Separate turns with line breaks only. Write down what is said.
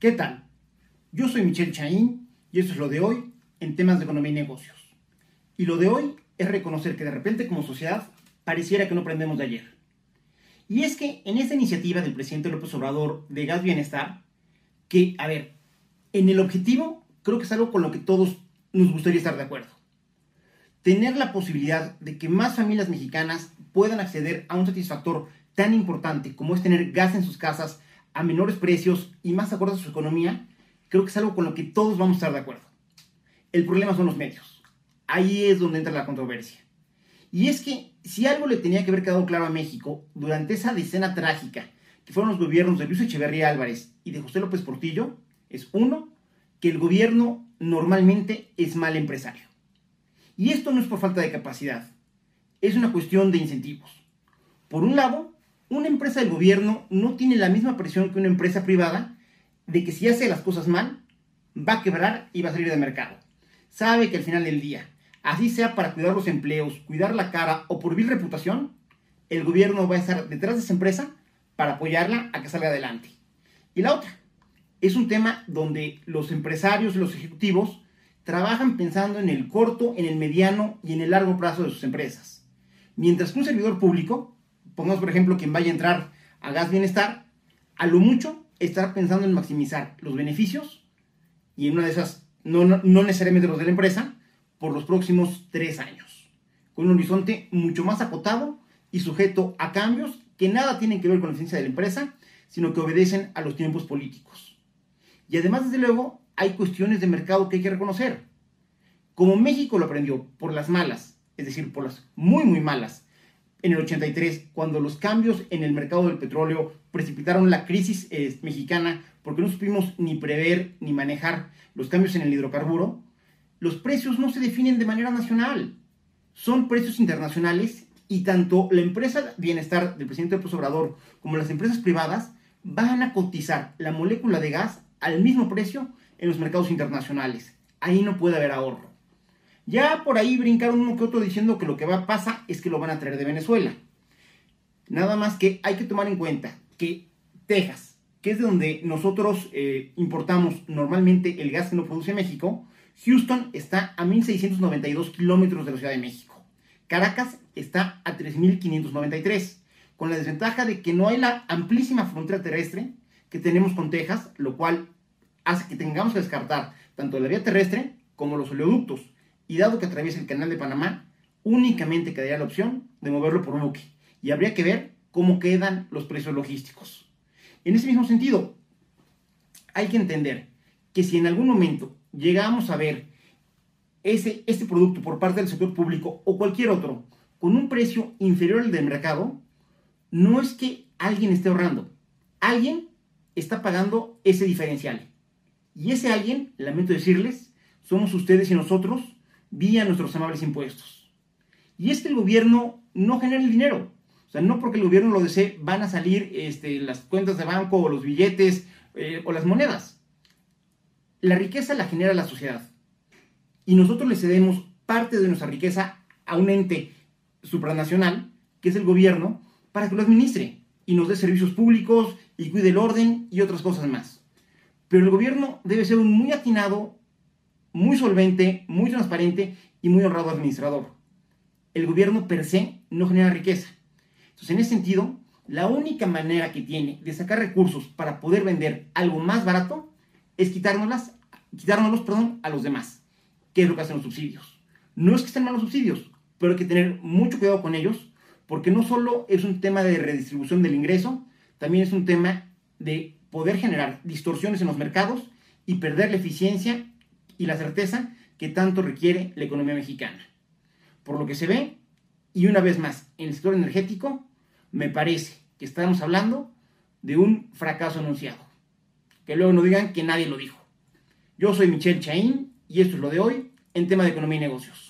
¿Qué tal? Yo soy Michelle Chaín y esto es lo de hoy en temas de economía y negocios. Y lo de hoy es reconocer que de repente como sociedad pareciera que no aprendemos de ayer. Y es que en esta iniciativa del presidente López Obrador de Gas Bienestar, que, a ver, en el objetivo creo que es algo con lo que todos nos gustaría estar de acuerdo. Tener la posibilidad de que más familias mexicanas puedan acceder a un satisfactor tan importante como es tener gas en sus casas a menores precios y más acorde a su economía, creo que es algo con lo que todos vamos a estar de acuerdo. El problema son los medios. Ahí es donde entra la controversia. Y es que si algo le tenía que haber quedado claro a México durante esa decena trágica que fueron los gobiernos de Luis Echeverría Álvarez y de José López Portillo, es uno, que el gobierno normalmente es mal empresario. Y esto no es por falta de capacidad, es una cuestión de incentivos. Por un lado, una empresa del gobierno no tiene la misma presión que una empresa privada de que si hace las cosas mal, va a quebrar y va a salir del mercado. Sabe que al final del día, así sea para cuidar los empleos, cuidar la cara o por vil reputación, el gobierno va a estar detrás de esa empresa para apoyarla a que salga adelante. Y la otra, es un tema donde los empresarios los ejecutivos trabajan pensando en el corto, en el mediano y en el largo plazo de sus empresas. Mientras que un servidor público, pongamos por ejemplo quien vaya a entrar a Gas Bienestar, a lo mucho estará pensando en maximizar los beneficios y en una de esas, no, no, necesariamente los de la empresa, por los próximos tres años, con un horizonte mucho más acotado y sujeto a cambios que nada tienen que ver con la eficiencia de la empresa, sino que obedecen a los tiempos políticos. Y además, desde luego, hay cuestiones de mercado que hay que reconocer. Como México lo aprendió por las malas, es decir, por las muy, muy malas, en el 83, cuando los cambios en el mercado del petróleo precipitaron la crisis eh, mexicana, porque no supimos ni prever ni manejar los cambios en el hidrocarburo, los precios no se definen de manera nacional, son precios internacionales y tanto la empresa Bienestar del presidente López Obrador como las empresas privadas van a cotizar la molécula de gas al mismo precio en los mercados internacionales. Ahí no puede haber ahorro. Ya por ahí brincaron uno que otro diciendo que lo que va a pasar es que lo van a traer de Venezuela. Nada más que hay que tomar en cuenta que Texas, que es de donde nosotros eh, importamos normalmente el gas que no produce México, Houston está a 1.692 kilómetros de la Ciudad de México. Caracas está a 3.593, con la desventaja de que no hay la amplísima frontera terrestre que tenemos con Texas, lo cual hace que tengamos que descartar tanto la vía terrestre como los oleoductos. Y dado que atraviesa el canal de Panamá, únicamente quedaría la opción de moverlo por buque. Y habría que ver cómo quedan los precios logísticos. En ese mismo sentido, hay que entender que si en algún momento llegamos a ver ese, este producto por parte del sector público o cualquier otro con un precio inferior al del mercado, no es que alguien esté ahorrando. Alguien está pagando ese diferencial. Y ese alguien, lamento decirles, somos ustedes y nosotros vía nuestros amables impuestos. Y es que el gobierno no genera el dinero. O sea, no porque el gobierno lo desee van a salir este, las cuentas de banco o los billetes eh, o las monedas. La riqueza la genera la sociedad. Y nosotros le cedemos parte de nuestra riqueza a un ente supranacional, que es el gobierno, para que lo administre y nos dé servicios públicos y cuide el orden y otras cosas más. Pero el gobierno debe ser un muy atinado, muy solvente, muy transparente y muy honrado administrador. El gobierno per se no genera riqueza. Entonces, en ese sentido, la única manera que tiene de sacar recursos para poder vender algo más barato es quitárnoslas, quitárnoslos perdón, a los demás, que es lo que hacen los subsidios. No es que estén malos subsidios, pero hay que tener mucho cuidado con ellos porque no solo es un tema de redistribución del ingreso, también es un tema de poder generar distorsiones en los mercados y perder la eficiencia y la certeza que tanto requiere la economía mexicana. Por lo que se ve, y una vez más, en el sector energético, me parece que estamos hablando de un fracaso anunciado. Que luego no digan que nadie lo dijo. Yo soy Michelle Chaín y esto es lo de hoy en tema de economía y negocios.